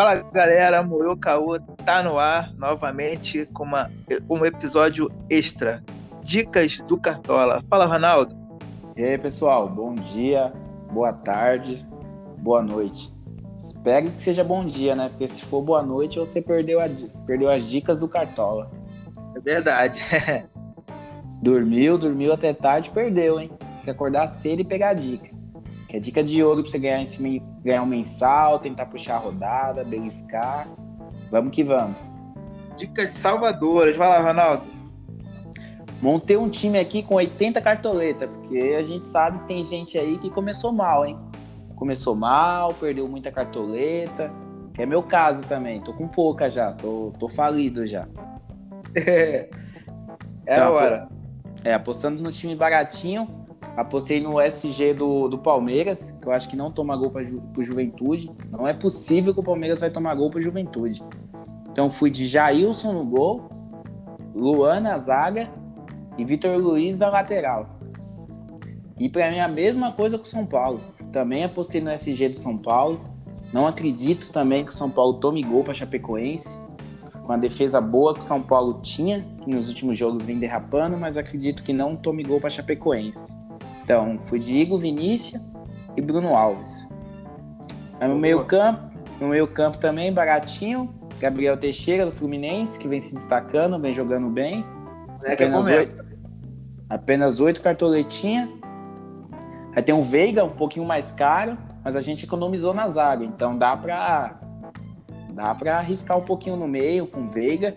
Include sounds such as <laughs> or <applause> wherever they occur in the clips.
Fala galera, Moyo Caô tá no ar novamente com uma, um episódio extra. Dicas do Cartola. Fala, Ronaldo. E aí, pessoal, bom dia, boa tarde, boa noite. Espero que seja bom dia, né? Porque se for boa noite, você perdeu, a, perdeu as dicas do Cartola. É verdade. <laughs> dormiu, dormiu até tarde, perdeu, hein? Tem que acordar cedo e pegar a dica. Que é dica de ouro pra você ganhar, esse, ganhar um mensal, tentar puxar a rodada, beliscar. Vamos que vamos. Dicas salvadoras. Vai lá, Ronaldo. Montei um time aqui com 80 cartoletas, porque a gente sabe que tem gente aí que começou mal, hein? Começou mal, perdeu muita cartoleta, que é meu caso também. Tô com pouca já, tô, tô falido já. <laughs> É, é então, a hora. É, apostando no time baratinho, Apostei no SG do, do Palmeiras, que eu acho que não toma gol para Ju, Juventude. Não é possível que o Palmeiras vai tomar gol para Juventude. Então fui de Jailson no gol, Luan na zaga e Vitor Luiz na lateral. E para mim a mesma coisa com o São Paulo. Também apostei no SG do São Paulo. Não acredito também que o São Paulo tome gol para Chapecoense. Com a defesa boa que o São Paulo tinha, que nos últimos jogos vem derrapando, mas acredito que não tome gol para Chapecoense. Então, fui de Igor Vinícius e Bruno Alves. Aí no meio campo, no meio campo também, baratinho, Gabriel Teixeira do Fluminense, que vem se destacando, vem jogando bem. É apenas, é oito, apenas oito cartoletinhas. Aí tem o Veiga, um pouquinho mais caro, mas a gente economizou na zaga, então dá pra dá para arriscar um pouquinho no meio com o Veiga.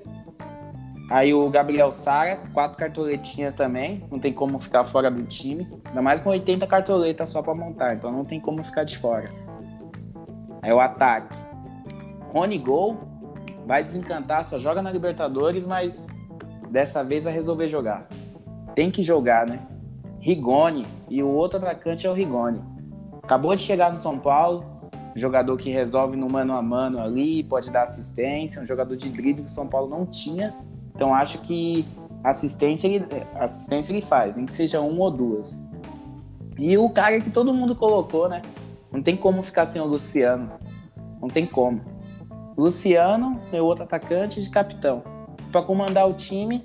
Aí o Gabriel Sara, quatro cartoletinhas também, não tem como ficar fora do time. Ainda mais com 80 cartoletas só para montar, então não tem como ficar de fora. Aí o ataque. Rony Gol, vai desencantar, só joga na Libertadores, mas dessa vez vai resolver jogar. Tem que jogar, né? Rigoni, e o outro atacante é o Rigoni. Acabou de chegar no São Paulo, jogador que resolve no mano a mano ali, pode dar assistência, um jogador de drible que o São Paulo não tinha então acho que assistência ele, assistência ele faz, nem que seja uma ou duas. E o cara que todo mundo colocou, né? Não tem como ficar sem o Luciano. Não tem como. Luciano, meu outro atacante de capitão. Para comandar o time,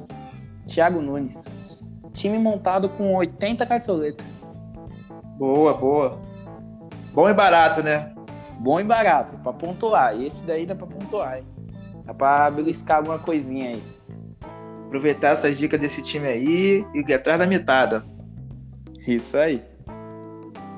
Thiago Nunes. Time montado com 80 cartoletas. Boa, boa. Bom e barato, né? Bom e barato, para pontuar. E esse daí dá para pontuar, hein? Dá para beliscar alguma coisinha aí. Aproveitar essas dicas desse time aí e ir atrás da mitada. Isso aí.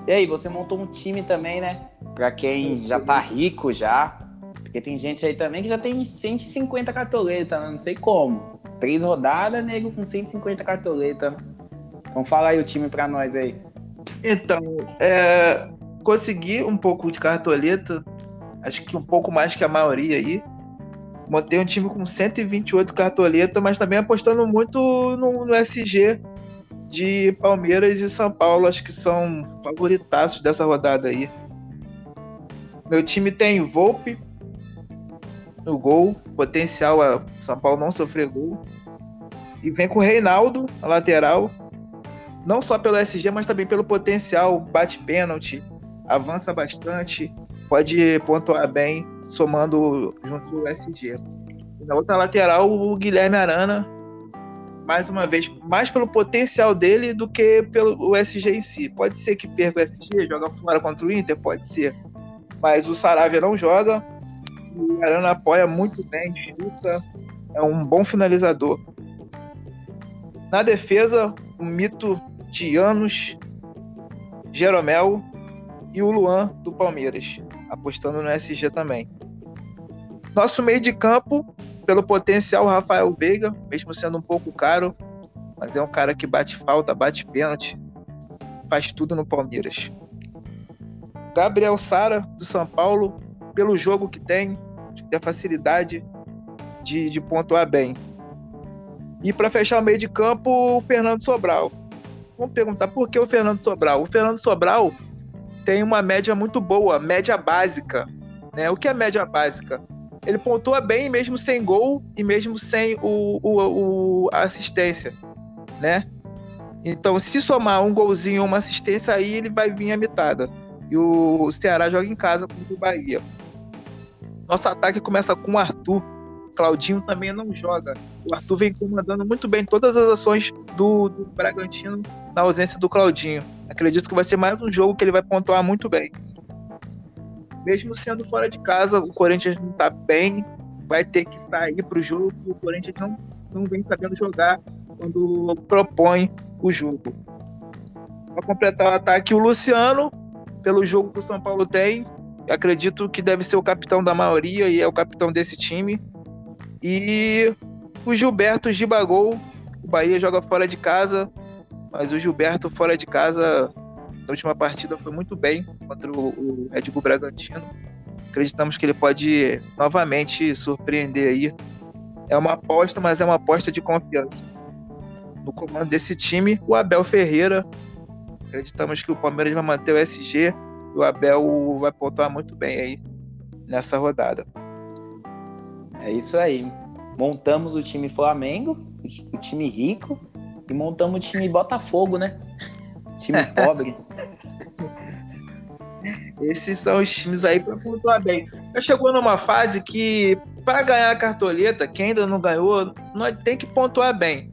E aí, você montou um time também, né? Pra quem já tá rico já. Porque tem gente aí também que já tem 150 cartoletas, né? Não sei como. Três rodadas, nego, com 150 cartoletas. Então fala aí o time pra nós aí. Então, é, consegui um pouco de cartoleta. Acho que um pouco mais que a maioria aí montei um time com 128 cartoletas, mas também apostando muito no, no, SG de Palmeiras e São Paulo, acho que são favoritaços dessa rodada aí. Meu time tem Volpe no gol, potencial a São Paulo não sofrer gol. E vem com o Reinaldo, a lateral, não só pelo SG, mas também pelo potencial, bate pênalti, avança bastante, pode pontuar bem somando junto o SG. Na outra lateral, o Guilherme Arana, mais uma vez, mais pelo potencial dele do que pelo SG em si. Pode ser que perca o SG, joga fora contra o Inter, pode ser. Mas o Saravia não joga. O Arana apoia muito bem, chuta, é um bom finalizador. Na defesa, o mito de anos, Jeromel e o Luan do Palmeiras, apostando no SG também. Nosso meio de campo, pelo potencial, Rafael Veiga, mesmo sendo um pouco caro, mas é um cara que bate falta, bate pênalti, faz tudo no Palmeiras. Gabriel Sara, do São Paulo, pelo jogo que tem, de ter facilidade de, de pontuar bem. E para fechar o meio de campo, o Fernando Sobral. Vamos perguntar por que o Fernando Sobral? O Fernando Sobral tem uma média muito boa, média básica. Né? O que é média básica? ele pontua bem mesmo sem gol e mesmo sem o, o, o assistência, né? Então, se somar um golzinho ou uma assistência, aí ele vai vir a mitada. E o Ceará joga em casa contra o Bahia. Nosso ataque começa com o Arthur. Claudinho também não joga. O Arthur vem comandando muito bem todas as ações do, do Bragantino na ausência do Claudinho. Acredito que vai ser mais um jogo que ele vai pontuar muito bem. Mesmo sendo fora de casa, o Corinthians não está bem, vai ter que sair para o jogo. O Corinthians não, não vem sabendo jogar quando propõe o jogo. Para completar o ataque, o Luciano, pelo jogo que o São Paulo tem, acredito que deve ser o capitão da maioria e é o capitão desse time. E o Gilberto Gibagol, o Bahia joga fora de casa, mas o Gilberto fora de casa na última partida foi muito bem contra o, Red Bull Bragantino. Acreditamos que ele pode novamente surpreender aí. É uma aposta, mas é uma aposta de confiança. No comando desse time, o Abel Ferreira. Acreditamos que o Palmeiras vai manter o SG e o Abel vai pontuar muito bem aí nessa rodada. É isso aí. Montamos o time Flamengo, o time rico, e montamos o time Botafogo, né? Time <laughs> pobre. Esses são os times aí para pontuar bem. Já chegou numa fase que, para ganhar a cartoleta, quem ainda não ganhou, nós tem que pontuar bem.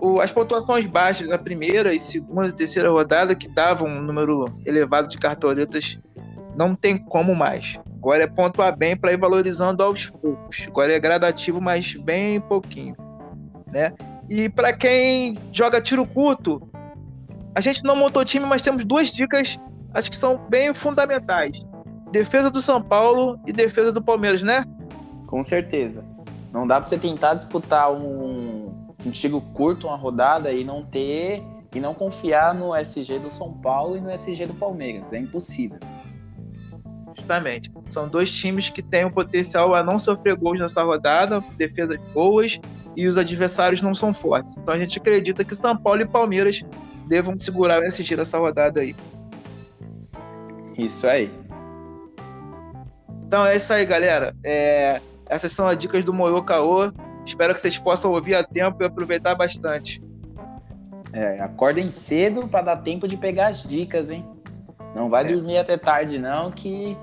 O, as pontuações baixas da primeira e segunda e terceira rodada, que davam um número elevado de cartoletas, não tem como mais. Agora é pontuar bem para ir valorizando aos poucos. Agora é gradativo, mas bem pouquinho. Né? E para quem joga tiro curto, a gente não montou time, mas temos duas dicas, acho que são bem fundamentais. Defesa do São Paulo e defesa do Palmeiras, né? Com certeza. Não dá para você tentar disputar um, um tiro curto, uma rodada e não ter e não confiar no SG do São Paulo e no SG do Palmeiras. É impossível. Justamente. São dois times que têm o potencial a não sofrer gols nessa rodada, defesas boas e os adversários não são fortes. Então a gente acredita que o São Paulo e Palmeiras devam segurar o SG nessa rodada aí. Isso aí. Então é isso aí, galera. É... Essas são as dicas do Moyo Caô. Espero que vocês possam ouvir a tempo e aproveitar bastante. É, acordem cedo para dar tempo de pegar as dicas, hein? Não vai é. dormir até tarde, não, que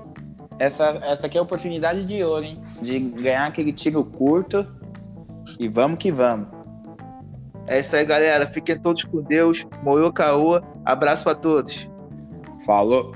essa, essa aqui é a oportunidade de ouro, hein? De ganhar aquele tiro curto. E vamos que vamos. É isso aí, galera. Fiquem todos com Deus. Moyo Caô. Abraço a todos. Falou.